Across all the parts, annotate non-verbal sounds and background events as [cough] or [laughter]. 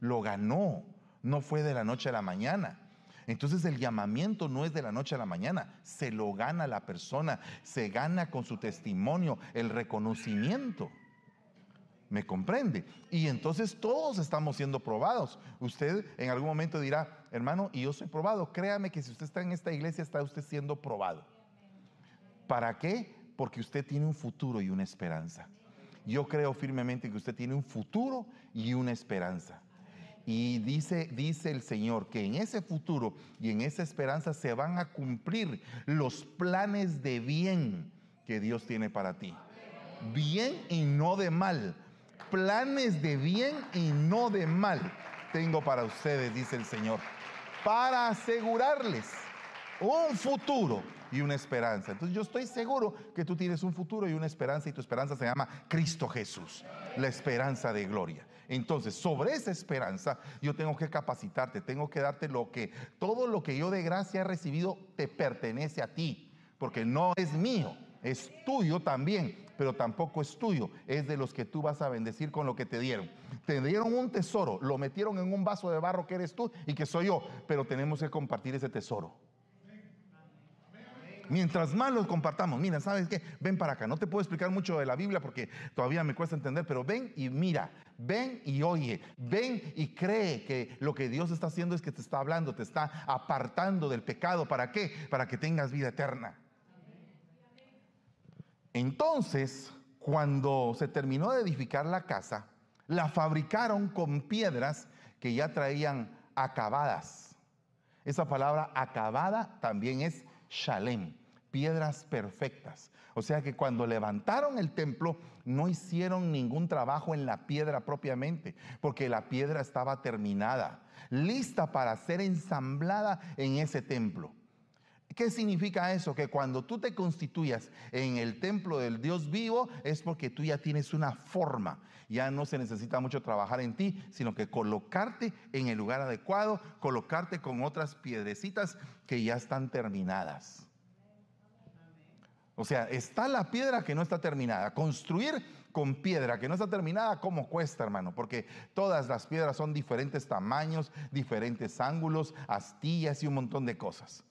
lo ganó, no fue de la noche a la mañana. Entonces el llamamiento no es de la noche a la mañana, se lo gana la persona, se gana con su testimonio, el reconocimiento. ¿Me comprende? Y entonces todos estamos siendo probados. Usted en algún momento dirá, hermano, y yo soy probado. Créame que si usted está en esta iglesia, está usted siendo probado. ¿Para qué? Porque usted tiene un futuro y una esperanza. Yo creo firmemente que usted tiene un futuro y una esperanza. Y dice, dice el Señor que en ese futuro y en esa esperanza se van a cumplir los planes de bien que Dios tiene para ti. Bien y no de mal. Planes de bien y no de mal tengo para ustedes, dice el Señor. Para asegurarles un futuro y una esperanza. Entonces yo estoy seguro que tú tienes un futuro y una esperanza y tu esperanza se llama Cristo Jesús, la esperanza de gloria. Entonces, sobre esa esperanza, yo tengo que capacitarte, tengo que darte lo que, todo lo que yo de gracia he recibido te pertenece a ti, porque no es mío, es tuyo también, pero tampoco es tuyo, es de los que tú vas a bendecir con lo que te dieron. Te dieron un tesoro, lo metieron en un vaso de barro que eres tú y que soy yo, pero tenemos que compartir ese tesoro. Mientras más los compartamos, mira, ¿sabes qué? Ven para acá. No te puedo explicar mucho de la Biblia porque todavía me cuesta entender, pero ven y mira, ven y oye, ven y cree que lo que Dios está haciendo es que te está hablando, te está apartando del pecado. ¿Para qué? Para que tengas vida eterna. Entonces, cuando se terminó de edificar la casa, la fabricaron con piedras que ya traían acabadas. Esa palabra acabada también es shalem, piedras perfectas. O sea que cuando levantaron el templo no hicieron ningún trabajo en la piedra propiamente, porque la piedra estaba terminada, lista para ser ensamblada en ese templo. ¿Qué significa eso? Que cuando tú te constituyas en el templo del Dios vivo es porque tú ya tienes una forma. Ya no se necesita mucho trabajar en ti, sino que colocarte en el lugar adecuado, colocarte con otras piedrecitas que ya están terminadas. O sea, está la piedra que no está terminada. Construir con piedra que no está terminada, ¿cómo cuesta, hermano? Porque todas las piedras son diferentes tamaños, diferentes ángulos, astillas y un montón de cosas.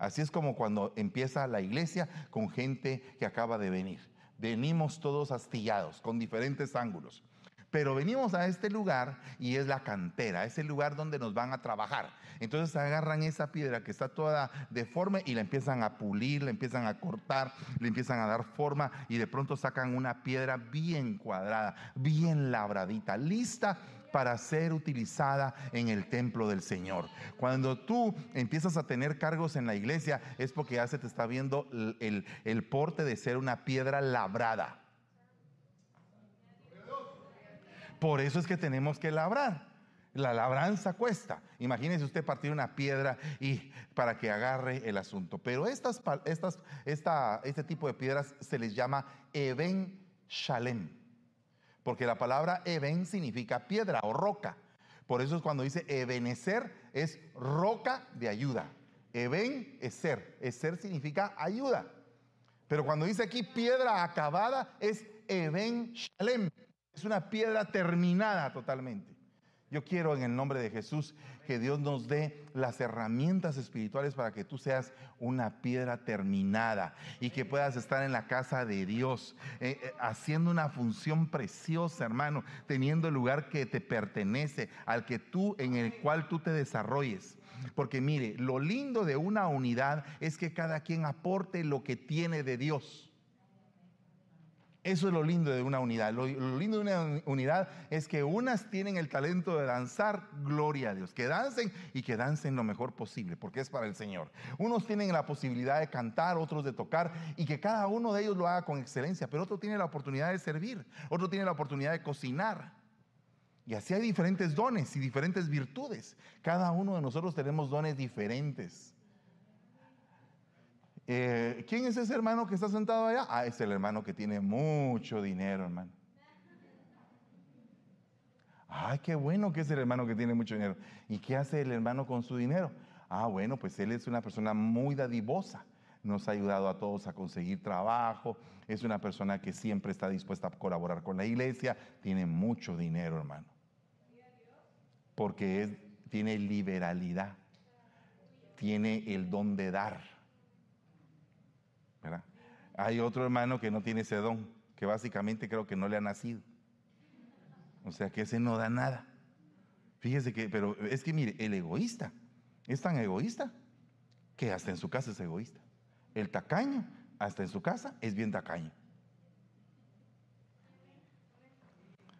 Así es como cuando empieza la iglesia con gente que acaba de venir. Venimos todos astillados, con diferentes ángulos. Pero venimos a este lugar y es la cantera, es el lugar donde nos van a trabajar. Entonces agarran esa piedra que está toda deforme y la empiezan a pulir, la empiezan a cortar, le empiezan a dar forma y de pronto sacan una piedra bien cuadrada, bien labradita, lista para ser utilizada en el templo del Señor. Cuando tú empiezas a tener cargos en la iglesia es porque ya se te está viendo el, el porte de ser una piedra labrada. Por eso es que tenemos que labrar. La labranza cuesta. Imagínese usted partir una piedra y para que agarre el asunto. Pero estas, estas, esta, este tipo de piedras se les llama Eben Shalem. Porque la palabra Eben significa piedra o roca. Por eso es cuando dice Ebenecer es roca de ayuda. Eben es ser. ser significa ayuda. Pero cuando dice aquí piedra acabada es Eben Shalem. Es una piedra terminada totalmente. Yo quiero en el nombre de Jesús que Dios nos dé las herramientas espirituales para que tú seas una piedra terminada y que puedas estar en la casa de Dios, eh, eh, haciendo una función preciosa, hermano, teniendo el lugar que te pertenece, al que tú, en el cual tú te desarrolles. Porque mire, lo lindo de una unidad es que cada quien aporte lo que tiene de Dios. Eso es lo lindo de una unidad. Lo, lindo de una unidad es que unas tienen el talento de danzar, gloria a Dios. Que dancen y que dancen lo mejor posible, porque es para el Señor. Unos tienen la posibilidad de cantar, otros de tocar, y que cada uno de ellos lo haga con excelencia, pero otro tiene la oportunidad de servir, otro tiene la oportunidad de cocinar. Y así hay diferentes dones y diferentes virtudes. Cada uno de nosotros tenemos dones diferentes. Eh, ¿Quién es ese hermano que está sentado allá? Ah, es el hermano que tiene mucho dinero, hermano. Ay, qué bueno que es el hermano que tiene mucho dinero. ¿Y qué hace el hermano con su dinero? Ah, bueno, pues él es una persona muy dadivosa. Nos ha ayudado a todos a conseguir trabajo. Es una persona que siempre está dispuesta a colaborar con la iglesia. Tiene mucho dinero, hermano. porque tiene liberalidad, tiene el don de dar. Hay otro hermano que no tiene ese don, que básicamente creo que no le ha nacido. O sea que ese no da nada. Fíjese que, pero es que mire, el egoísta es tan egoísta que hasta en su casa es egoísta. El tacaño, hasta en su casa, es bien tacaño.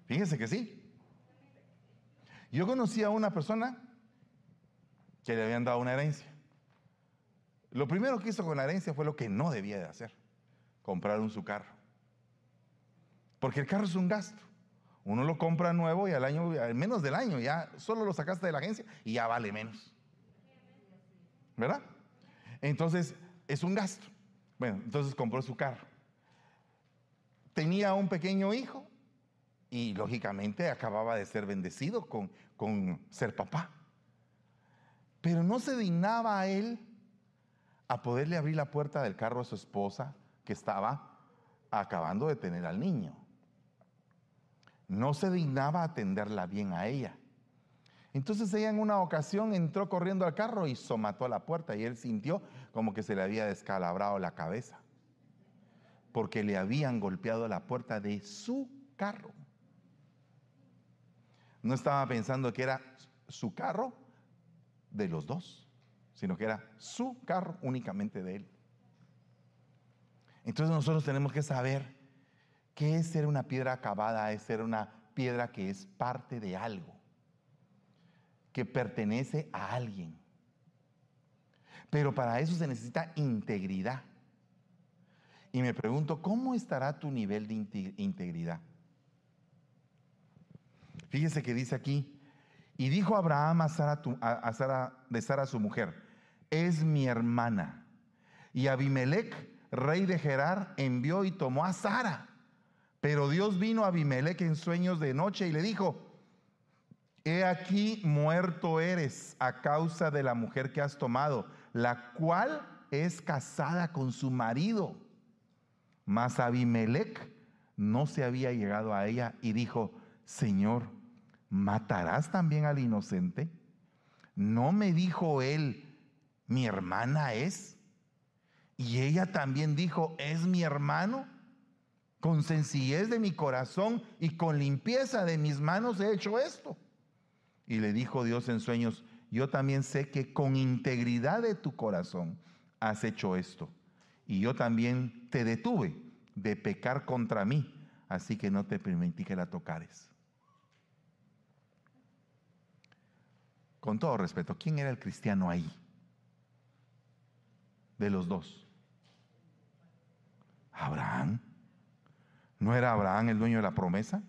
Fíjese que sí. Yo conocí a una persona que le habían dado una herencia. Lo primero que hizo con la herencia fue lo que no debía de hacer, comprar un su carro. Porque el carro es un gasto. Uno lo compra nuevo y al año, al menos del año, ya solo lo sacaste de la agencia y ya vale menos. ¿Verdad? Entonces, es un gasto. Bueno, entonces compró su carro. Tenía un pequeño hijo y lógicamente acababa de ser bendecido con, con ser papá. Pero no se dignaba a él a poderle abrir la puerta del carro a su esposa que estaba acabando de tener al niño. No se dignaba atenderla bien a ella. Entonces ella en una ocasión entró corriendo al carro y somató a la puerta y él sintió como que se le había descalabrado la cabeza porque le habían golpeado la puerta de su carro. No estaba pensando que era su carro de los dos, sino que era su carro únicamente de él. Entonces nosotros tenemos que saber qué es ser una piedra acabada, es ser una piedra que es parte de algo, que pertenece a alguien. Pero para eso se necesita integridad. Y me pregunto, ¿cómo estará tu nivel de integridad? Fíjese que dice aquí, y dijo Abraham a Sara, de Sara su mujer, es mi hermana. Y Abimelech, rey de Gerar, envió y tomó a Sara. Pero Dios vino a Abimelech en sueños de noche y le dijo, he aquí muerto eres a causa de la mujer que has tomado, la cual es casada con su marido. Mas Abimelech no se había llegado a ella y dijo, Señor, ¿matarás también al inocente? ¿No me dijo él, mi hermana es? Y ella también dijo, es mi hermano. Con sencillez de mi corazón y con limpieza de mis manos he hecho esto. Y le dijo Dios en sueños, yo también sé que con integridad de tu corazón has hecho esto. Y yo también te detuve de pecar contra mí, así que no te permití que la tocares. con todo respeto, ¿quién era el cristiano ahí? De los dos. Abraham. ¿No era Abraham el dueño de la promesa?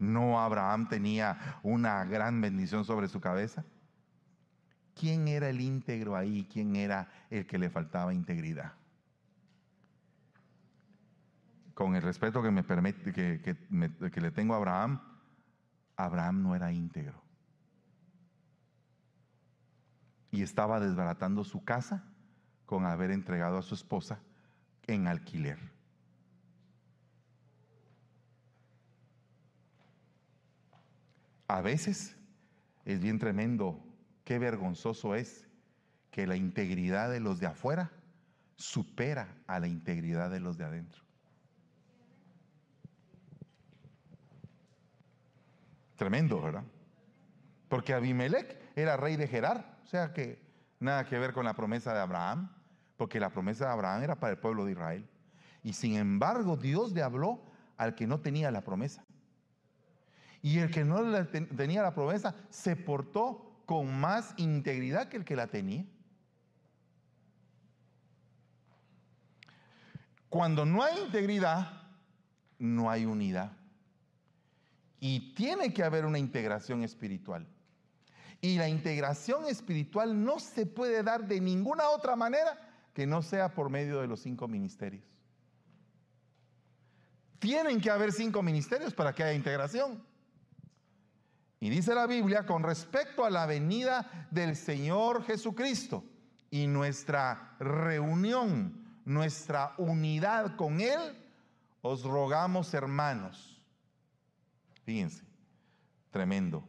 ¿No Abraham tenía una gran bendición sobre su cabeza? ¿Quién era el íntegro ahí? ¿Quién era el que le faltaba integridad? Con el respeto que me permite, que, que le tengo a Abraham, Abraham no era íntegro y estaba desbaratando su casa con haber entregado a su esposa en alquiler. A veces es bien tremendo, qué vergonzoso es que la integridad de los de afuera supera a la integridad de los de adentro. Tremendo, ¿verdad? Porque Abimelech era rey de Gerar o sea que nada que ver con la promesa de Abraham, porque la promesa de Abraham era para el pueblo de Israel. Y sin embargo, Dios le habló al que no tenía la promesa. Y el que no tenía la promesa se portó con más integridad que el que la tenía. Cuando no hay integridad, no hay unidad. Y tiene que haber una integración espiritual. Y la integración espiritual no se puede dar de ninguna otra manera que no sea por medio de los cinco ministerios. Tienen que haber cinco ministerios para que haya integración. Y dice la Biblia con respecto a la venida del Señor Jesucristo y nuestra reunión, nuestra unidad con Él, os rogamos hermanos. Fíjense, tremendo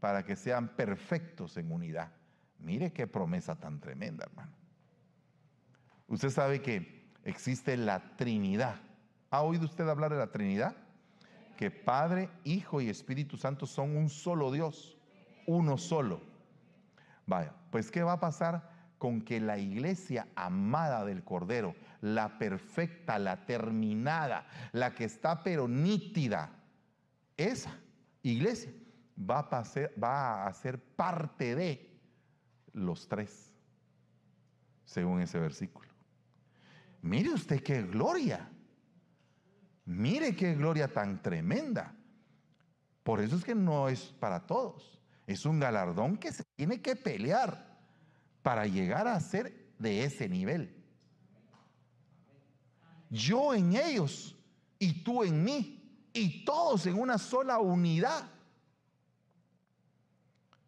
para que sean perfectos en unidad. Mire qué promesa tan tremenda, hermano. Usted sabe que existe la Trinidad. ¿Ha oído usted hablar de la Trinidad? Que Padre, Hijo y Espíritu Santo son un solo Dios, uno solo. Vaya, pues ¿qué va a pasar con que la iglesia amada del Cordero, la perfecta, la terminada, la que está pero nítida, esa iglesia va a, pasar, ser parte de los tres, según ese versículo. Mire usted qué gloria. Mire qué gloria tan tremenda. Por eso es que no es para todos. Es un galardón que se tiene que pelear para llegar a ser de ese nivel. Yo en ellos y tú en mí y todos en una sola unidad.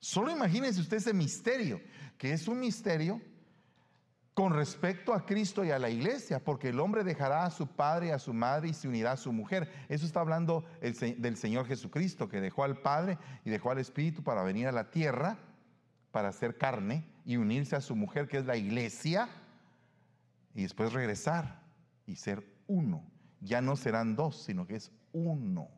Solo imagínense usted ese misterio, que es un misterio con respecto a Cristo y a la iglesia, porque el hombre dejará a su padre y a su madre y se unirá a su mujer. Eso está hablando del Señor Jesucristo, que dejó al Padre y dejó al Espíritu para venir a la tierra, para hacer carne y unirse a su mujer, que es la iglesia, y después regresar y ser uno. Ya no serán dos, sino que es uno.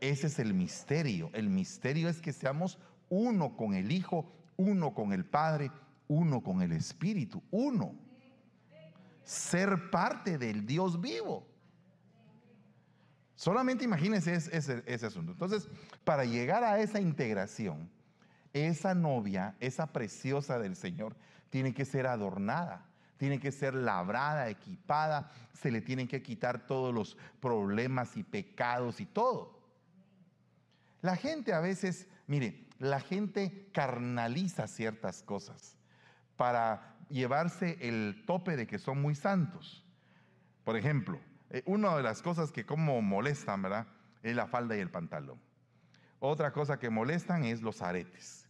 Ese es el misterio. El misterio es que seamos uno con el Hijo, uno con el Padre, uno con el Espíritu, uno. Ser parte del Dios vivo. Solamente imagínense ese, asunto. Entonces, para llegar a esa integración, esa novia, esa preciosa del Señor, tiene que ser adornada, tiene que ser labrada, equipada, se le tienen que quitar todos los problemas y pecados y todo. La gente a veces, mire, la gente carnaliza ciertas cosas para llevarse el tope de que son muy santos. Por ejemplo, eh, una de las cosas que como molestan, ¿verdad? Es la falda y el pantalón. Otra cosa que molestan es los aretes,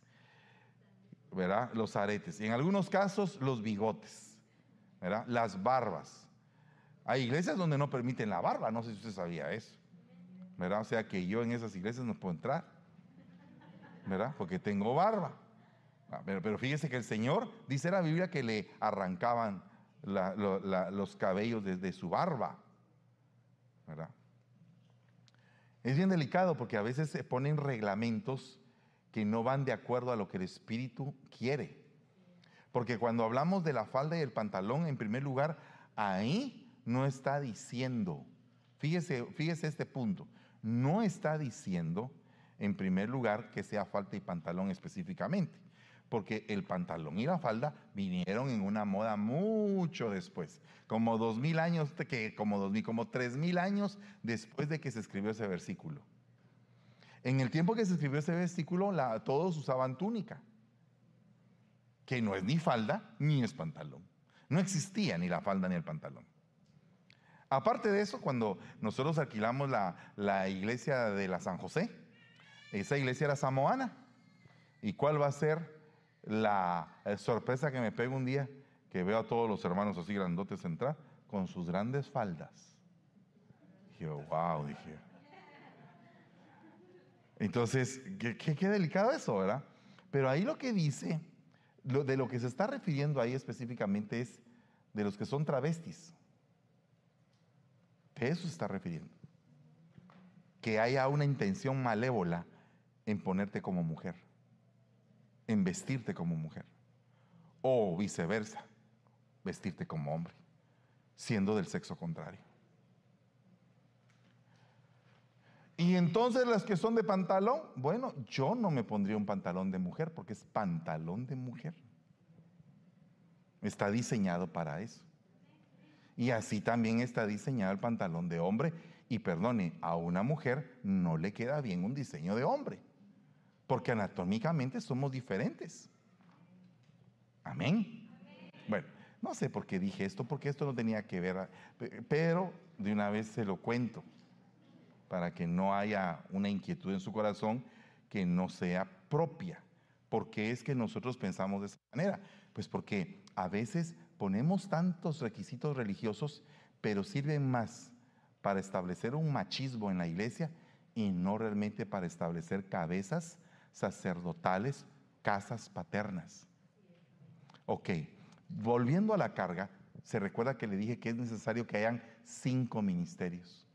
¿verdad? Los aretes. Y en algunos casos los bigotes, ¿verdad? Las barbas. Hay iglesias donde no permiten la barba, no sé si usted sabía eso, ¿verdad? O sea que yo en esas iglesias no puedo entrar. Porque tengo barba. Ah, pero, fíjese que el Señor, dice la Biblia, que le arrancaban los cabellos desde su barba, ¿verdad? Es bien delicado porque a veces se ponen reglamentos que no van de acuerdo a lo que el Espíritu quiere. Porque cuando hablamos de la falda y el pantalón, en primer lugar, ahí no está diciendo, fíjese, fíjese este punto, no está diciendo en primer lugar, que sea falda y pantalón específicamente, porque el pantalón y la falda vinieron en una moda mucho después, como dos mil años, que, como dos mil, como tres mil años después de que se escribió ese versículo. En el tiempo que se escribió ese versículo, todos usaban túnica, que no es ni falda ni es pantalón. No existía ni la falda ni el pantalón. Aparte de eso, cuando nosotros alquilamos la, la iglesia de la San José, esa iglesia era samoana. ¿Y cuál va a ser la eh, sorpresa que me pego un día que veo a todos los hermanos así grandotes entrar con sus grandes faldas? Dije, wow, dije. Entonces, qué, delicado eso, ¿verdad? Pero ahí lo que dice, de lo que se está refiriendo ahí específicamente es de los que son travestis. De eso se está refiriendo. Que haya una intención malévola en ponerte como mujer, en vestirte como mujer, o viceversa, vestirte como hombre, siendo del sexo contrario. Y entonces las que son de pantalón, bueno, yo no me pondría un pantalón de mujer porque es pantalón de mujer. Está diseñado para eso. Y así también está diseñado el pantalón de hombre. Y perdone, a una mujer no le queda bien un diseño de hombre porque anatómicamente somos diferentes. Amén. Bueno, no sé por qué dije esto, porque esto no tenía que ver, pero de una vez se lo cuento, para que no haya una inquietud en su corazón que no sea propia. ¿Por qué es que nosotros pensamos de esa manera? Pues porque a veces ponemos tantos requisitos religiosos, pero sirven más para establecer un machismo en la iglesia y no realmente para establecer cabezas sacerdotales, casas paternas. Ok, volviendo a la carga, se recuerda que le dije que es necesario que hayan cinco ministerios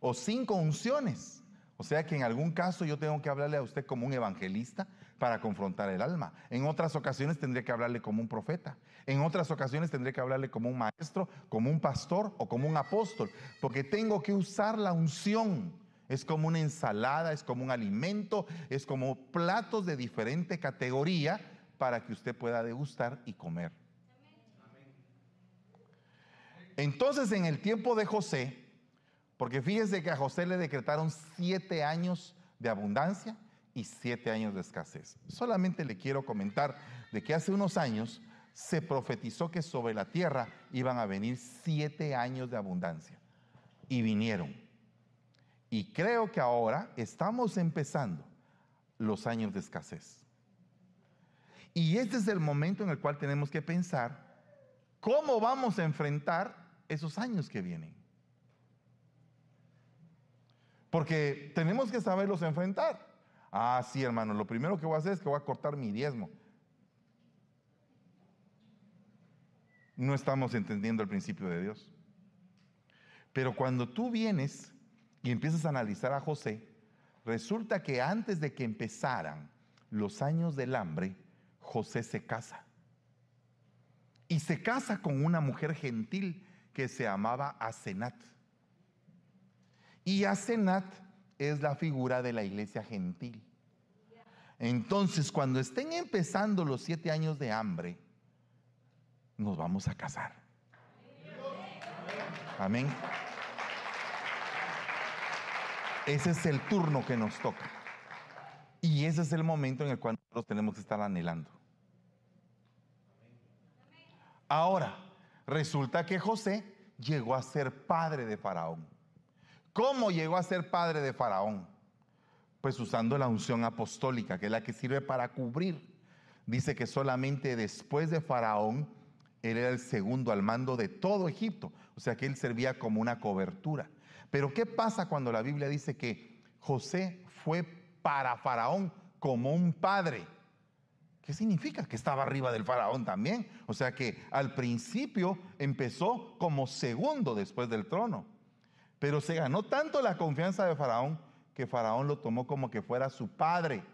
o cinco unciones. O sea que en algún caso yo tengo que hablarle a usted como un evangelista para confrontar el alma. En otras ocasiones tendría que hablarle como un profeta. En otras ocasiones tendría que hablarle como un maestro, como un pastor o como un apóstol. Porque tengo que usar la unción. Es como una ensalada, es como un alimento, es como platos de diferente categoría para que usted pueda degustar y comer. Entonces en el tiempo de José, porque fíjese que a José le decretaron siete años de abundancia y siete años de escasez. Solamente le quiero comentar de que hace unos años se profetizó que sobre la tierra iban a venir siete años de abundancia. Y vinieron. Y creo que ahora estamos empezando los años de escasez. Y este es el momento en el cual tenemos que pensar cómo vamos a enfrentar esos años que vienen. Porque tenemos que saberlos enfrentar. Ah, sí, hermano, lo primero que voy a hacer es que voy a cortar mi diezmo. No estamos entendiendo el principio de Dios. Pero cuando tú vienes y empiezas a analizar a José, resulta que antes de que empezaran los años del hambre, José se casa. Y se casa con una mujer gentil que se llamaba Asenat. Y Asenat es la figura de la iglesia gentil. Entonces, cuando estén empezando los siete años de hambre, nos vamos a casar. Amén. Ese es el turno que nos toca. Y ese es el momento en el cual nosotros tenemos que estar anhelando. Ahora, resulta que José llegó a ser padre de Faraón. ¿Cómo llegó a ser padre de Faraón? Pues usando la unción apostólica, que es la que sirve para cubrir. Dice que solamente después de Faraón, él era el segundo al mando de todo Egipto. O sea que él servía como una cobertura. Pero ¿qué pasa cuando la Biblia dice que José fue para Faraón como un padre? ¿Qué significa? Que estaba arriba del faraón también. O sea que al principio empezó como segundo después del trono. Pero se ganó tanto la confianza de faraón que faraón lo tomó como que fuera su padre.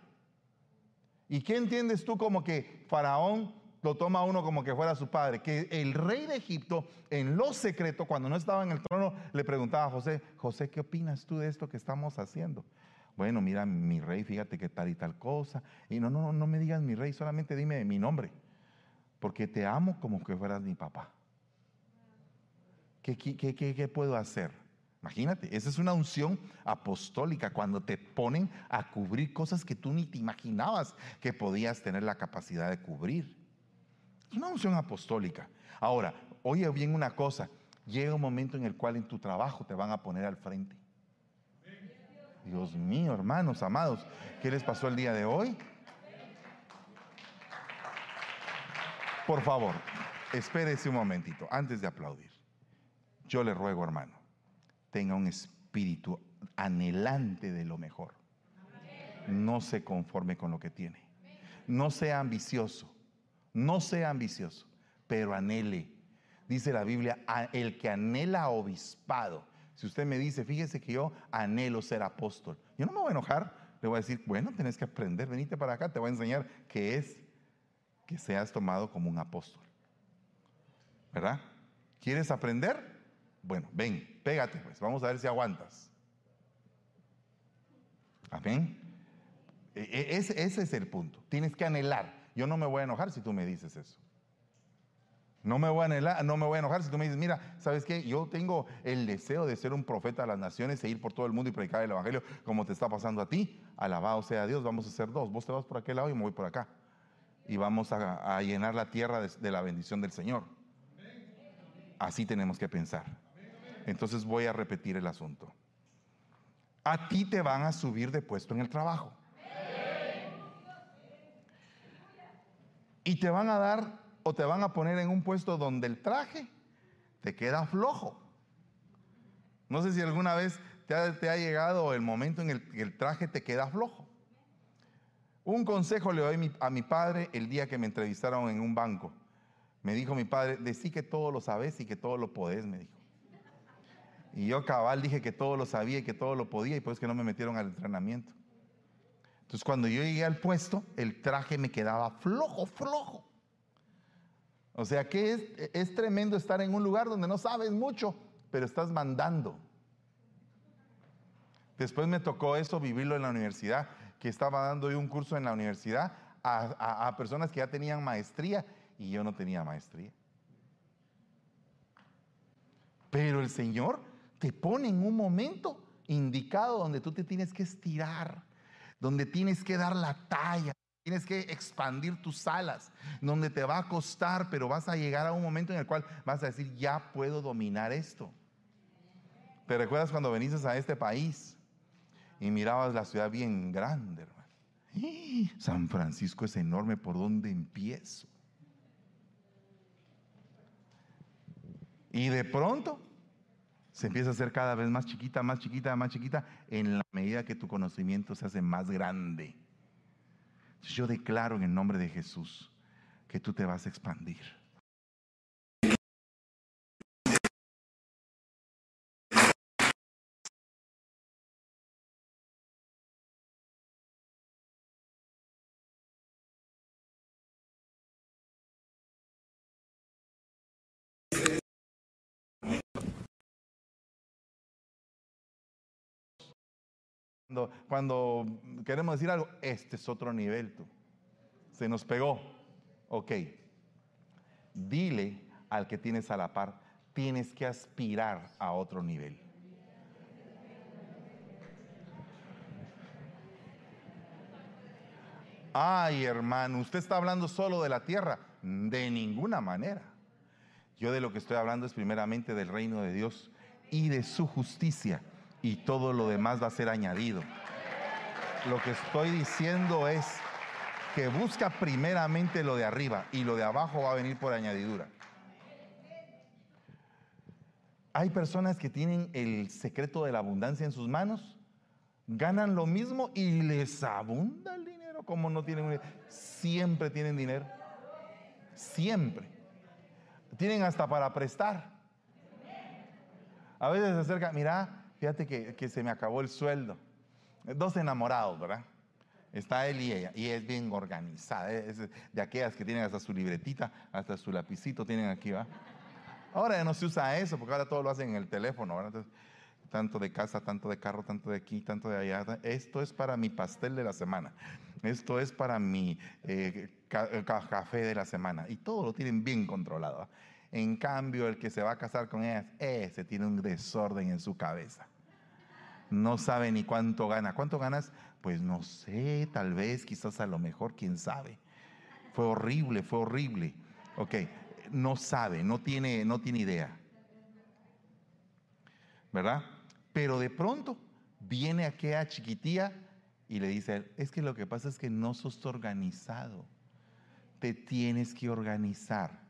¿Y qué entiendes tú como que faraón lo toma uno como que fuera su padre? Que el rey de Egipto, en lo secreto, cuando no estaba en el trono, le preguntaba a José, José, ¿qué opinas tú de esto que estamos haciendo? Bueno, mira, mi rey, fíjate que tal y tal cosa. Y no, no, no me digas mi rey, solamente dime mi nombre. Porque te amo como que fueras mi papá. ¿Qué, puedo hacer? Imagínate, esa es una unción apostólica cuando te ponen a cubrir cosas que tú ni te imaginabas que podías tener la capacidad de cubrir. Es una unción apostólica. Ahora, oye bien una cosa, llega un momento en el cual en tu trabajo te van a poner al frente. Dios mío, hermanos, amados, ¿qué les pasó el día de hoy? Por favor, espérese un momentito antes de aplaudir. Yo le ruego, hermano, tenga un espíritu anhelante de lo mejor. No se conforme con lo que tiene. No sea ambicioso. No sea ambicioso, pero anhele. Dice la Biblia, el que anhela obispado si usted me dice, fíjese que yo anhelo ser apóstol, yo no me voy a enojar, le voy a decir, bueno, tenés que aprender, venite para acá, te voy a enseñar qué es que seas tomado como un apóstol. ¿Verdad? ¿Quieres aprender? Bueno, ven, pégate pues, vamos a ver si aguantas. Amén. E, e, ese, ese es el punto. Tienes que anhelar. Yo no me voy a enojar si tú me dices eso. No me, voy a no me voy a enojar si tú me dices, mira, ¿sabes qué? Yo tengo el deseo de ser un profeta de las naciones e ir por todo el mundo y predicar el Evangelio como te está pasando a ti. Alabado sea Dios, vamos a ser dos. Vos te vas por aquel lado y me voy por acá. Y vamos a, llenar la tierra de la bendición del Señor. Así tenemos que pensar. Entonces voy a repetir el asunto. A ti te van a subir de puesto en el trabajo. Y te van a dar o te van a poner en un puesto donde el traje te queda flojo. No sé si alguna vez te ha, llegado el momento en el que el traje te queda flojo. Un consejo le doy a mi padre el día que me entrevistaron en un banco. Me dijo mi padre, decí que todo lo sabes y que todo lo podés, me dijo. Y yo cabal dije que todo lo sabía y que todo lo podía y pues que no me metieron al entrenamiento. Entonces cuando yo llegué al puesto, el traje me quedaba flojo, flojo. O sea que es, es tremendo estar en un lugar donde no sabes mucho, pero estás mandando. Después me tocó eso, vivirlo en la universidad, que estaba dando yo un curso en la universidad a, a personas que ya tenían maestría y yo no tenía maestría. Pero el Señor te pone en un momento indicado donde tú te tienes que estirar, donde tienes que dar la talla, tienes que expandir tus alas, donde te va a costar, pero vas a llegar a un momento en el cual vas a decir, ya puedo dominar esto. ¿Te recuerdas cuando veniste a este país y mirabas la ciudad bien grande, hermano? San Francisco es enorme, ¿por dónde empiezo? Y de pronto se empieza a hacer cada vez más chiquita, más chiquita, más chiquita, en la medida que tu conocimiento se hace más grande. Yo declaro en el nombre de Jesús que tú te vas a expandir. Cuando, queremos decir algo, este es otro nivel, tú. Se nos pegó. Ok. Dile al que tienes a la par, tienes que aspirar a otro nivel. Ay, hermano, usted está hablando solo de la tierra. De ninguna manera. Yo de lo que estoy hablando es primeramente del reino de Dios y de su justicia y todo lo demás va a ser añadido. Lo que estoy diciendo es que busca primeramente lo de arriba y lo de abajo va a venir por añadidura. Hay personas que tienen el secreto de la abundancia en sus manos, ganan lo mismo y les abunda el dinero como no tienen siempre tienen dinero. Siempre. Tienen hasta para prestar. A veces se acerca, mira, Fíjate que, se me acabó el sueldo. Dos enamorados, ¿verdad? Está él y ella, y es bien organizada, de aquellas que tienen hasta su libretita, hasta su lapicito tienen aquí, ¿va? Ahora ya no se usa eso, porque ahora todo lo hacen en el teléfono, ¿verdad? tanto de casa, tanto de carro, tanto de aquí, tanto de allá. Esto es para mi pastel de la semana. Esto es para mi eh, café de la semana. Y todo lo tienen bien controlado. En cambio, el que se va a casar con ellas, ese tiene un desorden en su cabeza. No sabe ni cuánto gana. ¿Cuánto ganas? Pues no sé, tal vez, quizás a lo mejor, quién sabe. Fue horrible, fue horrible. Ok, no sabe, no tiene, no tiene idea. ¿Verdad? Pero de pronto viene aquella chiquitía y le dice, es que lo que pasa es que no sos organizado. Te tienes que organizar.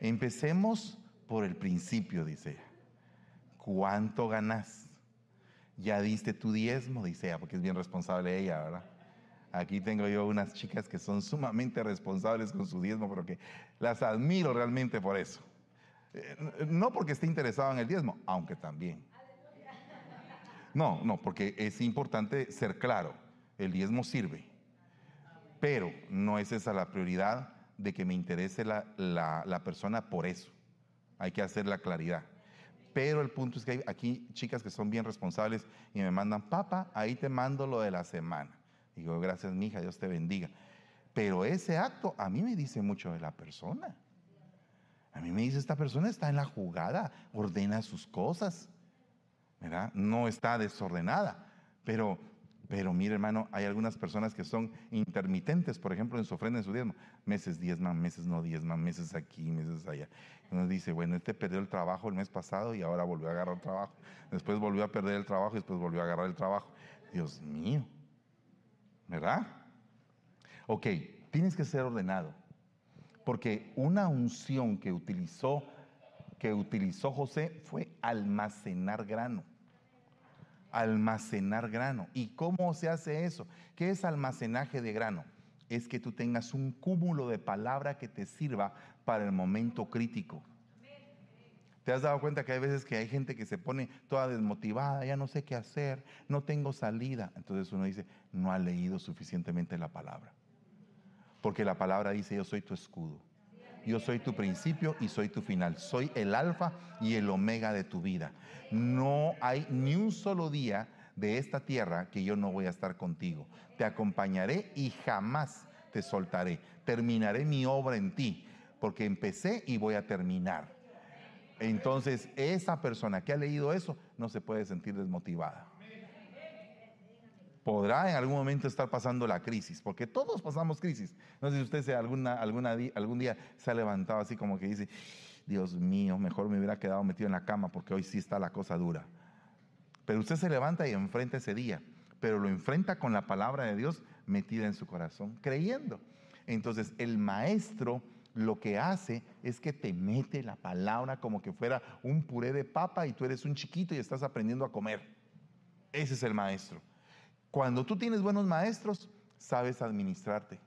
Empecemos por el principio, dice ella. ¿Cuánto ganas? Ya diste tu diezmo, dice ella, porque es bien responsable ella, ¿verdad? Aquí tengo yo unas chicas que son sumamente responsables con su diezmo, pero que las admiro realmente por eso. Eh, no porque esté interesado en el diezmo, aunque también. No, no, porque es importante ser claro, el diezmo sirve, pero no es esa la prioridad de que me interese la, persona por eso. Hay que hacer la claridad. Pero el punto es que hay aquí chicas que son bien responsables y me mandan, papá, ahí te mando lo de la semana. Digo, gracias, mija, Dios te bendiga. Pero ese acto a mí me dice mucho de la persona. A mí me dice, esta persona está en la jugada, ordena sus cosas, ¿verdad? No está desordenada, pero pero mire, hermano, hay algunas personas que son intermitentes, por ejemplo, en su ofrenda, en su diezmo. Meses diezman, meses no diezman, meses aquí, meses allá. Uno dice, bueno, este perdió el trabajo el mes pasado y ahora volvió a agarrar el trabajo. Después volvió a perder el trabajo y después volvió a agarrar el trabajo. Dios mío. ¿Verdad? Ok, tienes que ser ordenado. Porque una unción que utilizó, que utilizó José fue almacenar grano almacenar grano. ¿Y cómo se hace eso? ¿Qué es almacenaje de grano? Es que tú tengas un cúmulo de palabra que te sirva para el momento crítico. ¿Te has dado cuenta que hay veces que hay gente que se pone toda desmotivada, ya no sé qué hacer, no tengo salida? Entonces uno dice, no ha leído suficientemente la palabra. Porque la palabra dice, yo soy tu escudo. Yo soy tu principio y soy tu final. Soy el alfa y el omega de tu vida. No hay ni un solo día de esta tierra que yo no voy a estar contigo. Te acompañaré y jamás te soltaré. Terminaré mi obra en ti, porque empecé y voy a terminar. Entonces, esa persona que ha leído eso no se puede sentir desmotivada podrá en algún momento estar pasando la crisis, porque todos pasamos crisis. No sé si usted se alguna, alguna, algún día se ha levantado así como que dice, Dios mío, mejor me hubiera quedado metido en la cama porque hoy sí está la cosa dura. Pero usted se levanta y enfrenta ese día, pero lo enfrenta con la palabra de Dios metida en su corazón, creyendo. Entonces el maestro lo que hace es que te mete la palabra como que fuera un puré de papa y tú eres un chiquito y estás aprendiendo a comer. Ese es el maestro. Cuando tú tienes buenos maestros, sabes administrarte.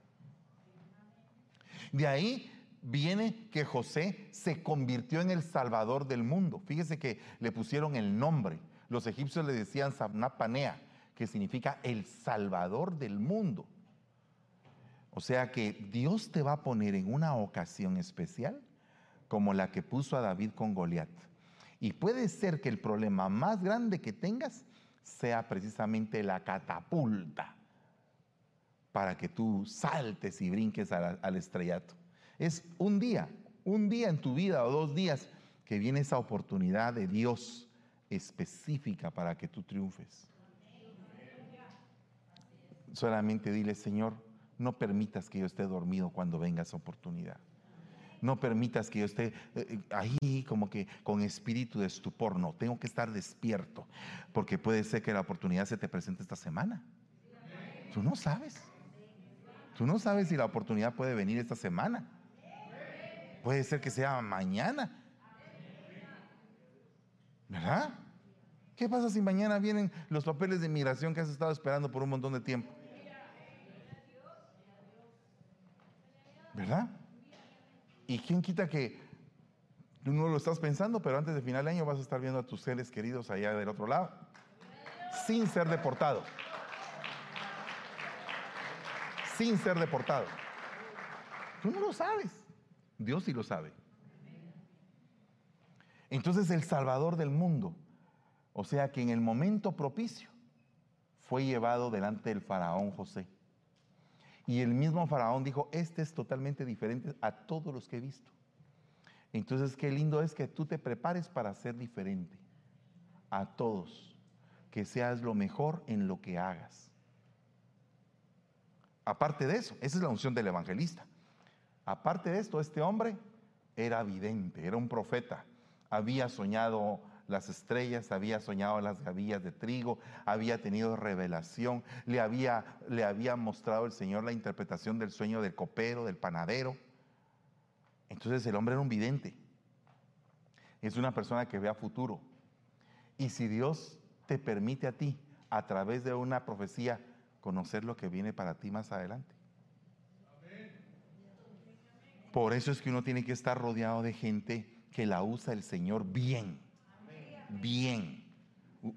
De ahí viene que José se convirtió en el salvador del mundo. Fíjese que le pusieron el nombre. Los egipcios le decían Sabnapanea, que significa el salvador del mundo. O sea que Dios te va a poner en una ocasión especial como la que puso a David con Goliat. Y puede ser que el problema más grande que tengas sea precisamente la catapulta para que tú saltes y brinques al, estrellato. Es un día, un día en tu vida o dos días que viene esa oportunidad de Dios específica para que tú triunfes. Solamente dile, Señor, no permitas que yo esté dormido cuando venga esa oportunidad. No permitas que yo esté eh, ahí como que con espíritu de estupor. No, tengo que estar despierto. Porque puede ser que la oportunidad se te presente esta semana. Tú no sabes. Tú no sabes si la oportunidad puede venir esta semana. Puede ser que sea mañana. ¿Verdad? ¿Qué pasa si mañana vienen los papeles de inmigración que has estado esperando por un montón de tiempo? ¿Verdad? ¿Y quién quita que no lo estás pensando, pero antes de final de año vas a estar viendo a tus seres queridos allá del otro lado, sin ser deportado? Sin ser deportado. Tú no lo sabes. Dios sí lo sabe. Entonces el Salvador del mundo, o sea que en el momento propicio, fue llevado delante del faraón José. Y el mismo faraón dijo, este es totalmente diferente a todos los que he visto. Entonces, qué lindo es que tú te prepares para ser diferente a todos, que seas lo mejor en lo que hagas. Aparte de eso, esa es la unción del evangelista. Aparte de esto, este hombre era vidente, era un profeta, había soñado las estrellas, había soñado las gavillas de trigo, había tenido revelación, le había, le había mostrado el Señor la interpretación del sueño del copero, del panadero. Entonces el hombre era un vidente. Es una persona que ve a futuro. Y si Dios te permite a ti, a través de una profecía, conocer lo que viene para ti más adelante. Por eso es que uno tiene que estar rodeado de gente que la usa el Señor bien bien.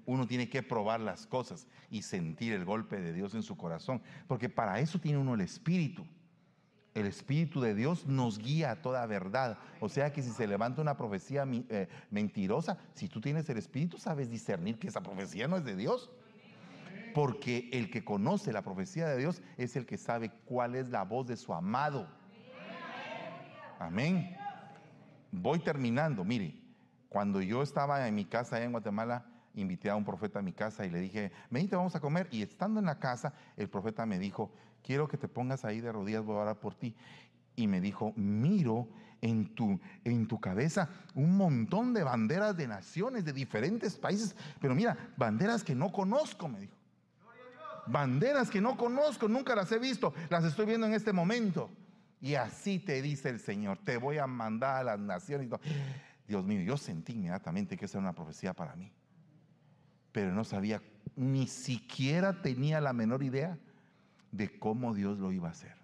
Uno tiene que probar las cosas y sentir el golpe de Dios en su corazón, porque para eso tiene uno el Espíritu. El Espíritu de Dios nos guía a toda verdad. O sea que si se levanta una profecía eh, mentirosa, si tú tienes el Espíritu, sabes discernir que esa profecía no es de Dios. Porque el que conoce la profecía de Dios es el que sabe cuál es la voz de su amado. Amén. voy terminando. Mire, cuando yo estaba en mi casa allá en Guatemala, invité a un profeta a mi casa y le dije, te vamos a comer. Y estando en la casa, el profeta me dijo, quiero que te pongas ahí de rodillas, voy a orar por ti. Y me dijo, miro en tu, en tu cabeza un montón de banderas de naciones, de diferentes países, pero mira, banderas que no conozco, me dijo. Banderas que no conozco, nunca las he visto, las estoy viendo en este momento. Y así te dice el Señor, te voy a mandar a las naciones. Dios mío, yo sentí inmediatamente que esa era una profecía para mí. Pero no sabía, ni siquiera tenía la menor idea de cómo Dios lo iba a hacer.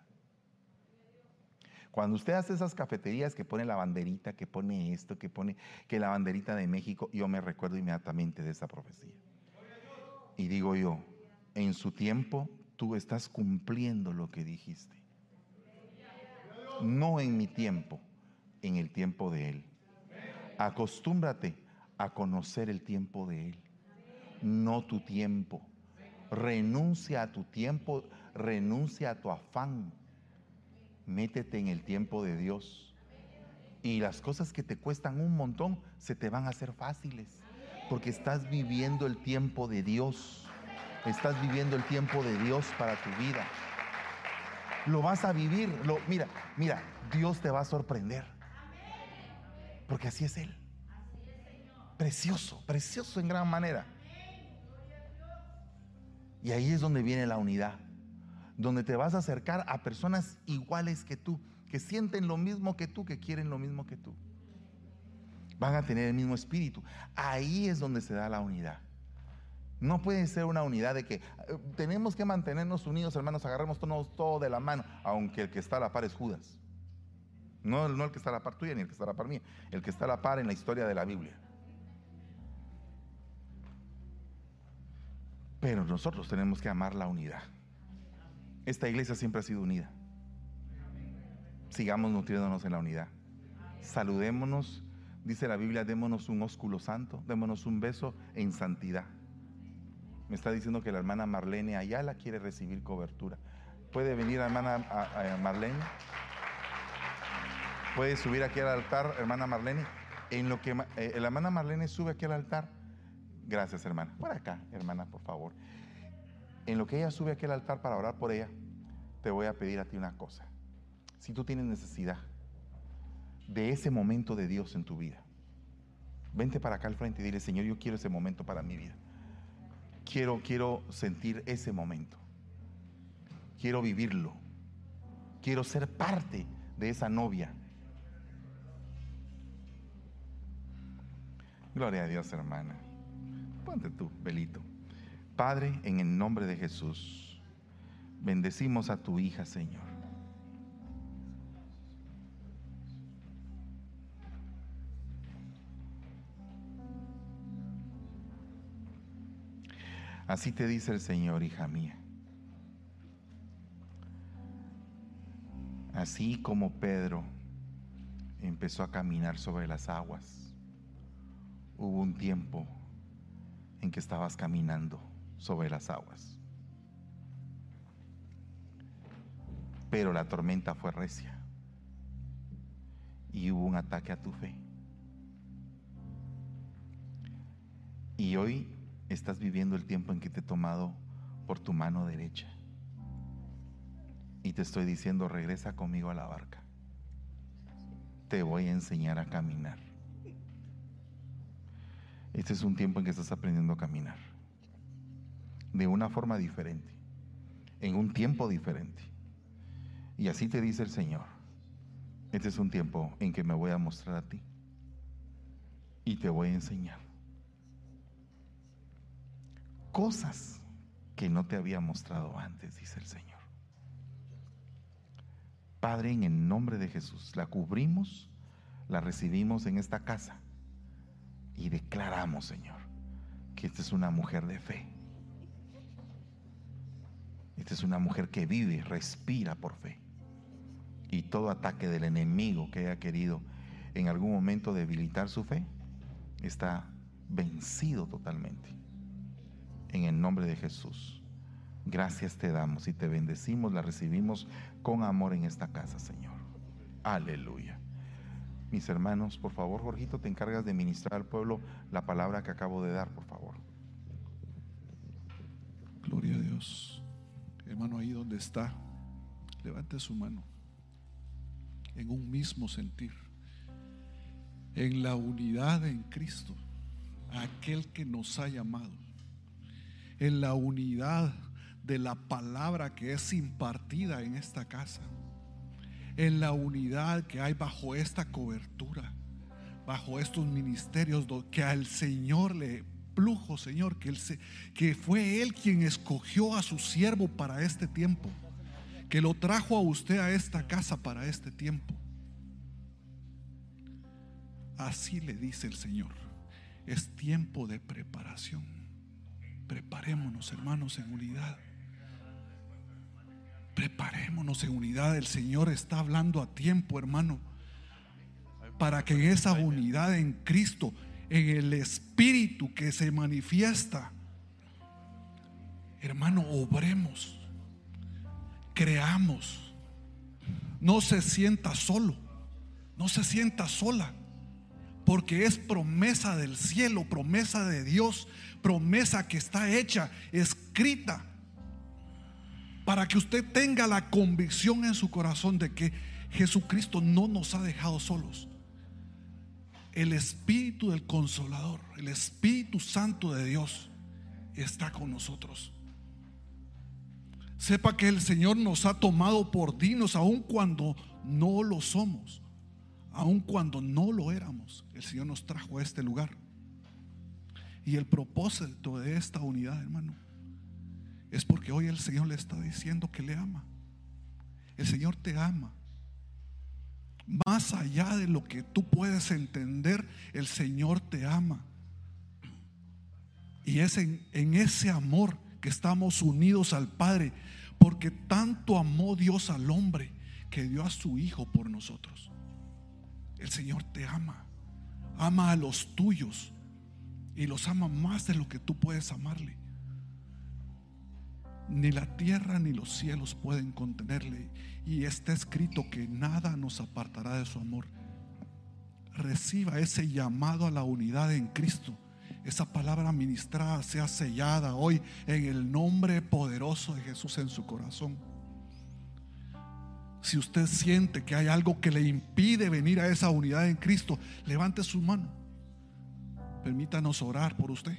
Cuando usted hace esas cafeterías que pone la banderita, que pone esto, que pone que la banderita de México, yo me recuerdo inmediatamente de esa profecía. Y digo yo, en su tiempo tú estás cumpliendo lo que dijiste. No en mi tiempo, en el tiempo de Él. Acostúmbrate a conocer el tiempo de Él, no tu tiempo. Renuncia a tu tiempo, renuncia a tu afán métete en el tiempo de Dios. Y las cosas que te cuestan un montón se te van a hacer fáciles. Porque estás viviendo el tiempo de Dios. Estás viviendo el tiempo de Dios para tu vida. Lo vas a vivir. Lo, mira, mira, Dios te va a sorprender. Porque así es Él. Precioso, precioso en gran manera. Y ahí es donde viene la unidad donde te vas a acercar a personas iguales que tú, que sienten lo mismo que tú, que quieren lo mismo que tú. Van a tener el mismo espíritu. Ahí es donde se da la unidad. No puede ser una unidad de que eh, tenemos que mantenernos unidos, hermanos, agarremos todos todo de la mano, aunque el que está a la par es Judas. No, no el que está a la par tuya ni el que está a la par mía, el que está a la par en la historia de la Biblia. Pero nosotros tenemos que amar la unidad. Esta iglesia siempre ha sido unida. Sigamos nutriéndonos en la unidad. Saludémonos, dice la Biblia, démonos un ósculo santo, démonos un beso en santidad. Me está diciendo que la hermana Marlene Ayala quiere recibir cobertura. ¿Puede venir la hermana Marlene? ¿Puede subir aquí al altar, hermana Marlene? En lo que eh, la hermana Marlene sube aquí al altar. Gracias, hermana. Por acá, hermana, por favor en lo que ella sube aquí al altar para orar por ella, te voy a pedir a ti una cosa. Si tú tienes necesidad de ese momento de Dios en tu vida, vente para acá al frente y dile, Señor, yo quiero ese momento para mi vida. Quiero, quiero sentir ese momento. Quiero vivirlo. Quiero ser parte de esa novia. Gloria a Dios, hermana. Ponte tú, velito. Padre, en el nombre de Jesús, bendecimos a tu hija, Señor. Así te dice el Señor, hija mía. Así como Pedro empezó a caminar sobre las aguas, hubo un tiempo en que estabas caminando sobre las aguas. Pero la tormenta fue recia y hubo un ataque a tu fe. Y hoy estás viviendo el tiempo en que te he tomado por tu mano derecha. Y te estoy diciendo, regresa conmigo a la barca. Te voy a enseñar a caminar. Este es un tiempo en que estás aprendiendo a caminar. De una forma diferente, en un tiempo diferente. Y así te dice el Señor, este es un tiempo en que me voy a mostrar a ti. Y te voy a enseñar. Cosas que no te había mostrado antes, dice el Señor. Padre, en el nombre de Jesús, la cubrimos, la recibimos en esta casa y declaramos, Señor, que esta es una mujer de fe esta es una mujer que vive, respira por fe. Y todo ataque del enemigo que haya querido en algún momento debilitar su fe está vencido totalmente. En el nombre de Jesús. Gracias te damos y te bendecimos, la recibimos con amor en esta casa, Señor. Aleluya. Mis hermanos, por favor, Jorgito, te encargas de ministrar al pueblo la palabra que acabo de dar, por favor. Gloria a Dios. Hermano, ahí donde está, levante su mano en un mismo sentir, en la unidad en Cristo, aquel que nos ha llamado, en la unidad de la palabra que es impartida en esta casa, en la unidad que hay bajo esta cobertura, bajo estos ministerios que al Señor le plujo, Señor, que, que fue Él quien escogió a su siervo para este tiempo que lo trajo a usted a esta casa para este tiempo. Así le dice el Señor. Es tiempo de preparación. Preparémonos, hermanos, en unidad. Preparémonos en unidad. El Señor está hablando a tiempo, hermano. Para que en esa unidad en Cristo, en el Espíritu que se manifiesta, hermano, obremos creamos. No se sienta solo, no se sienta sola, porque es promesa del cielo, promesa de Dios, promesa que está hecha, escrita, para que usted tenga la convicción en su corazón de que Jesucristo no nos ha dejado solos. El Espíritu del Consolador, el Espíritu Santo de Dios está con nosotros. Sepa que el Señor nos ha tomado por dignos aun cuando no lo somos, aun cuando no lo éramos. El Señor nos trajo a este lugar. Y el propósito de esta unidad, hermano, es porque hoy el Señor le está diciendo que le ama. El Señor te ama. Más allá de lo que tú puedes entender, el Señor te ama. Y es en, ese amor que estamos unidos al Padre, porque tanto amó Dios al hombre que dio a su Hijo por nosotros. El Señor te ama, ama a los tuyos y los ama más de lo que tú puedes amarle. Ni la tierra ni los cielos pueden contenerle. Y está escrito que nada nos apartará de su amor. Reciba ese llamado a la unidad en Cristo esa palabra ministrada sea sellada hoy en el nombre poderoso de Jesús en su corazón. Si usted siente que hay algo que le impide venir a esa unidad en Cristo, levante su mano. Permítanos orar por usted.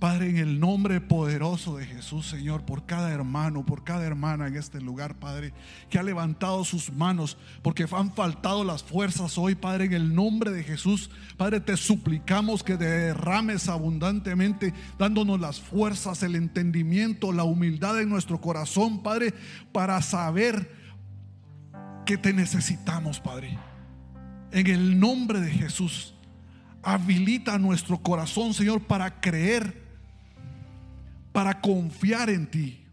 Padre, en el nombre poderoso de Jesús, Señor, por cada hermano, por cada hermana en este lugar, Padre, que ha levantado sus manos porque han faltado las fuerzas hoy, Padre, en el nombre de Jesús. Padre, te suplicamos que derrames abundantemente, dándonos las fuerzas, el entendimiento, la humildad en nuestro corazón, Padre, para saber que te necesitamos, Padre. En el nombre de Jesús, habilita nuestro corazón, Señor, para creer para confiar en ti,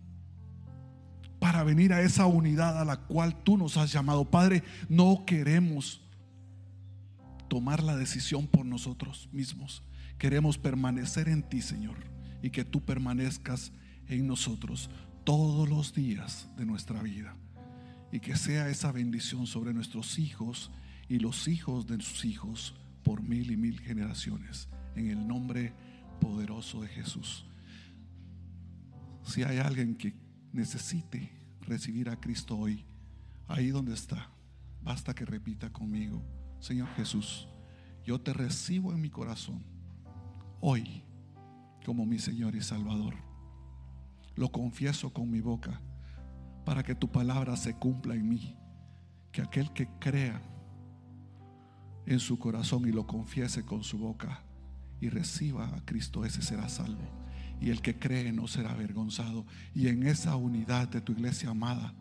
para venir a esa unidad a la cual tú nos has llamado. Padre, no queremos tomar la decisión por nosotros mismos. Queremos permanecer en ti, Señor, y que tú permanezcas en nosotros todos los días de nuestra vida. Y que sea esa bendición sobre nuestros hijos y los hijos de sus hijos por mil y mil generaciones. En el nombre poderoso de Jesús. Si hay alguien que necesite recibir a Cristo hoy, ahí donde está, basta que repita conmigo, Señor Jesús, yo te recibo en mi corazón hoy como mi Señor y Salvador. Lo confieso con mi boca para que tu palabra se cumpla en mí. Que aquel que crea en su corazón y lo confiese con su boca y reciba a Cristo, ese será salvo y el que cree no será avergonzado. Y en esa unidad de tu iglesia amada,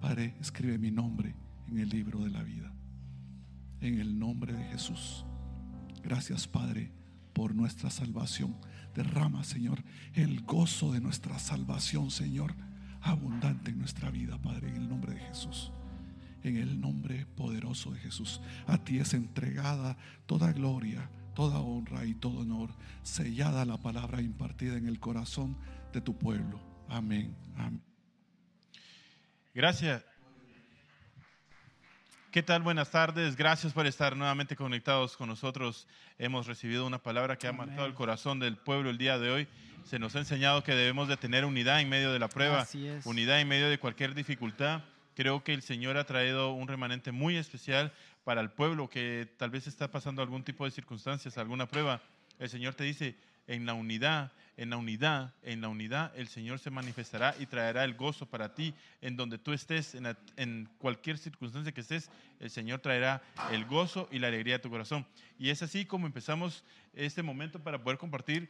Padre, escribe mi nombre en el libro de la vida. En el nombre de Jesús. Gracias, Padre, por nuestra salvación. Derrama, Señor, el gozo de nuestra salvación, Señor, abundante en nuestra vida, Padre, en el nombre de Jesús. En el nombre poderoso de Jesús. A ti es entregada toda gloria toda honra y todo honor, sellada la palabra impartida en el corazón de tu pueblo. Amén. Amén. Gracias. ¿Qué tal? Buenas tardes. Gracias por estar nuevamente conectados con nosotros. Hemos recibido una palabra que ha marcado el corazón del pueblo el día de hoy. Se nos ha enseñado que debemos de tener unidad en medio de la prueba, Así es. unidad en medio de cualquier dificultad. Creo que el Señor ha traído un remanente muy especial para el pueblo que tal vez está pasando algún tipo de circunstancias, alguna prueba. El Señor te dice, en la unidad, en la unidad, en la unidad, el Señor se manifestará y traerá el gozo para ti. En donde tú estés, en, en cualquier circunstancia que estés, el Señor traerá el gozo y la alegría de tu corazón. Y es así como empezamos este momento para poder compartir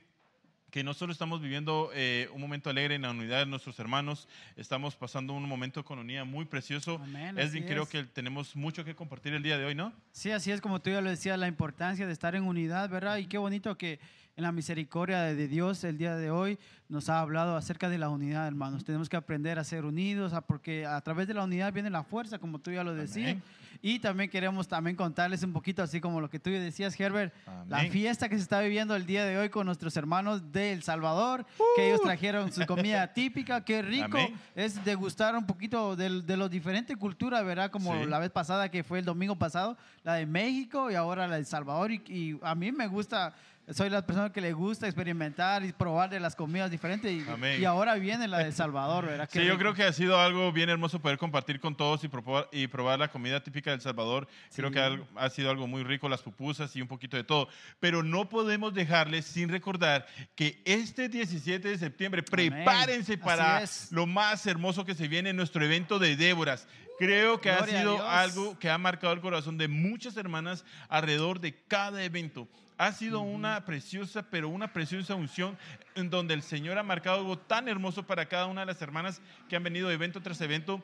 que no solo estamos viviendo eh, un momento alegre en la unidad de nuestros hermanos, estamos pasando un momento con unidad muy precioso. Amén, Esvin, así creo es. que tenemos mucho que compartir el día de hoy, ¿no? Sí, así es como tú ya lo decías, la importancia de estar en unidad, ¿verdad? Y qué bonito que en la misericordia de Dios el día de hoy nos ha hablado acerca de la unidad, hermanos. Tenemos que aprender a ser unidos, porque a través de la unidad viene la fuerza, como tú ya lo decías. Amén. Y también queremos también contarles un poquito, así como lo que tú decías, Herbert, la Amén. fiesta que se está viviendo el día de hoy con nuestros hermanos de El Salvador, que ellos trajeron su comida [laughs] típica, qué rico Uh. Amén. es degustar un poquito de, de las diferentes culturas, ¿verdad? Como Sí. la vez pasada que fue el domingo pasado, la de México y ahora la de El Salvador. Y, y a mí me gusta, soy la persona que le gusta experimentar y probar de las comidas diferentes. Y, Amén. y ahora viene la de Salvador, ¿verdad? Qué Sí, yo creo que ha sido algo bien hermoso poder compartir con todos y probar, y probar la comida típica de El Salvador. Creo que ha sido algo muy rico, las pupusas y un poquito de todo. Pero no podemos dejarles sin recordar que este 17 de septiembre, prepárense para lo más hermoso que se viene, nuestro evento de Déboras. Creo que Gloria ha sido algo que ha marcado el corazón de muchas hermanas alrededor de cada evento. Ha sido una preciosa, pero una preciosa unción en donde el Señor ha marcado algo tan hermoso para cada una de las hermanas que han venido evento tras evento.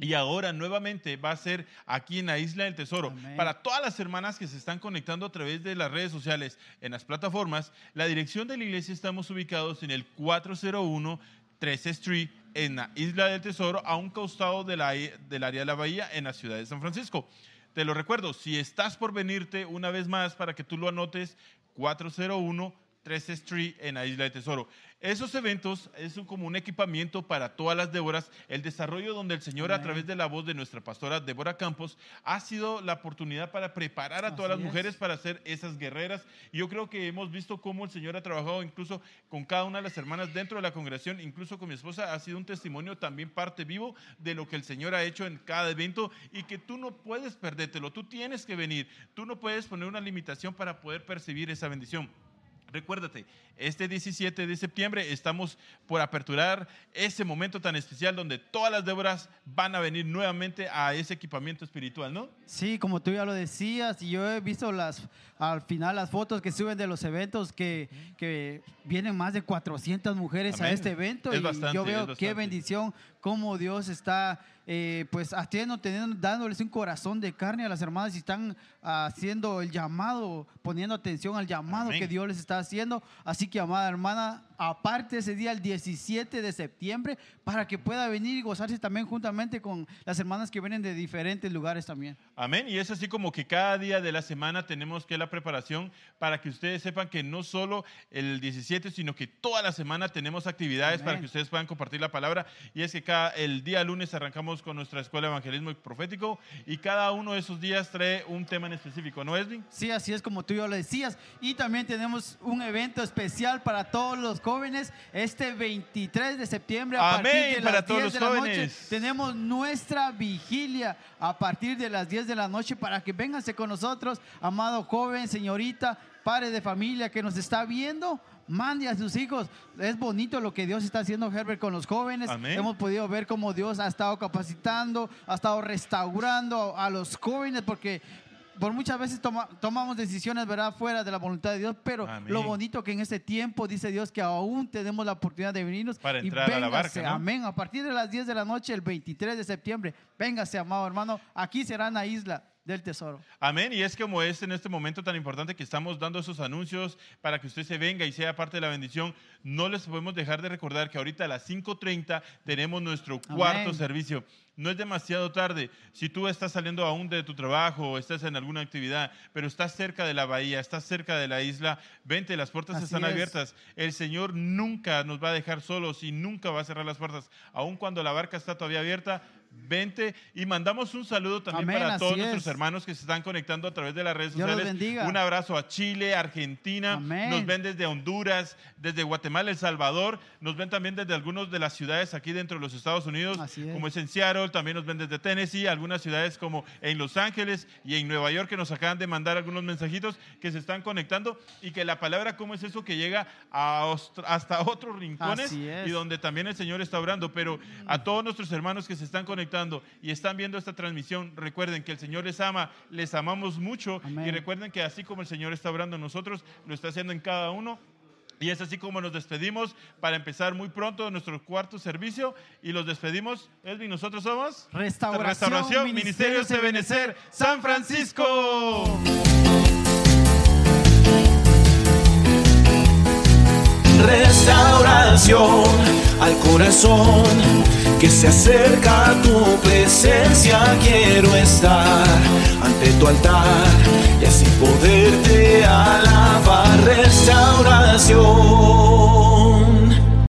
Y ahora nuevamente va a ser aquí en la Isla del Tesoro. Amén. Para todas las hermanas que se están conectando a través de las redes sociales, en las plataformas, la dirección de la iglesia estamos ubicados en el 401 13 Street en la Isla del Tesoro, a un costado de la- del área de la bahía en la ciudad de San Francisco. Te lo recuerdo, si estás por venirte una vez más para que tú lo anotes, 401 13 Street en la Isla de Tesoro. Esos eventos es como un equipamiento para todas las Déboras, el desarrollo donde el Señor a través de la voz de nuestra pastora Débora Campos ha sido la oportunidad para preparar a todas Así las es. mujeres para ser esas guerreras. Y yo creo que hemos visto cómo el Señor ha trabajado incluso con cada una de las hermanas dentro de la congregación, incluso con mi esposa, ha sido un testimonio también parte vivo de lo que el Señor ha hecho en cada evento y que tú no puedes perdértelo, tú tienes que venir, tú no puedes poner una limitación para poder percibir esa bendición. Recuérdate, este 17 de septiembre estamos por aperturar ese momento tan especial donde todas las Déboras van a venir nuevamente a ese equipamiento espiritual, ¿no? Sí, como tú ya lo decías, y yo he visto las, al final las fotos que suben de los eventos que, que vienen más de 400 mujeres a este evento Es y bastante, yo veo qué bendición, cómo Dios está eh, pues haciendo, teniendo, dándoles un corazón de carne a las hermanas y están haciendo el llamado, poniendo atención al llamado Amén. que Dios les está haciendo. Así que, amada hermana, aparte ese día, el 17 de septiembre, para que pueda venir y gozarse también juntamente con las hermanas que vienen de diferentes lugares también. Amén. Y es así como que cada día de la semana tenemos que la preparación para que ustedes sepan que no solo el 17, sino que toda la semana tenemos actividades Amén. para que ustedes puedan compartir la palabra. Y es que cada, el día lunes arrancamos con nuestra escuela de evangelismo y profético y cada uno de esos días trae un tema en específico, ¿no, Esvin? Sí, así es como tú ya lo decías. Y también tenemos un evento especial para todos los jóvenes este 23 de septiembre a Amén, partir de para las todos 10 los de la noche. Tenemos nuestra vigilia a partir de las 10 de la noche para que vénganse con nosotros, amado joven, señorita, padre de familia que nos está viendo. Mande a sus hijos. Es bonito lo que Dios está haciendo, Herbert, con los jóvenes. Amén. Hemos podido ver cómo Dios ha estado capacitando, ha estado restaurando a los jóvenes, porque por muchas veces toma- tomamos decisiones, ¿verdad?, fuera de la voluntad de Dios, pero Amén. lo bonito que en este tiempo dice Dios que aún tenemos la oportunidad de venirnos Para y entrar a la véngase, barca, ¿no? amén, a partir de las 10 de la noche, el 23 de septiembre, véngase, amado hermano, aquí será en la isla del tesoro. Amén. Y es como es en este momento tan importante que estamos dando esos anuncios para que usted se venga y sea parte de la bendición. No les podemos dejar de recordar que ahorita a las 5.30 tenemos nuestro cuarto Amén. servicio. No es demasiado tarde. Si tú estás saliendo aún de tu trabajo o estás en alguna actividad, pero estás cerca de la bahía, estás cerca de la isla, vente, las puertas Así están es. abiertas. El Señor nunca nos va a dejar solos y nunca va a cerrar las puertas. Aun cuando la barca está todavía abierta, Vente y mandamos un saludo también Amén, para todos nuestros es. hermanos que se están conectando a través de las redes Dios los sociales. bendiga. Un abrazo a Chile, Argentina, Amén. nos ven desde Honduras, desde Guatemala, El Salvador, nos ven también desde algunas de las ciudades aquí dentro de los Estados Unidos, es. como es en Seattle, también nos ven desde Tennessee, algunas ciudades como en Los Ángeles y en Nueva York que nos acaban de mandar algunos mensajitos que se están conectando y que la palabra cómo es eso que llega a hasta otros rincones y donde también el Señor está orando, pero a todos nuestros hermanos que se están conectando y están viendo esta transmisión, recuerden que el Señor les ama, les amamos mucho Amén. y recuerden que así como el Señor está orando en nosotros, lo está haciendo en cada uno. Y es así como nos despedimos para empezar muy pronto nuestro cuarto servicio y los despedimos. Edwin, nosotros somos Restauración, Ministerios de Benecer, San Francisco. restauración al corazón que se acerca tu presencia. Quiero estar ante tu altar y así poderte alabar. Restauración.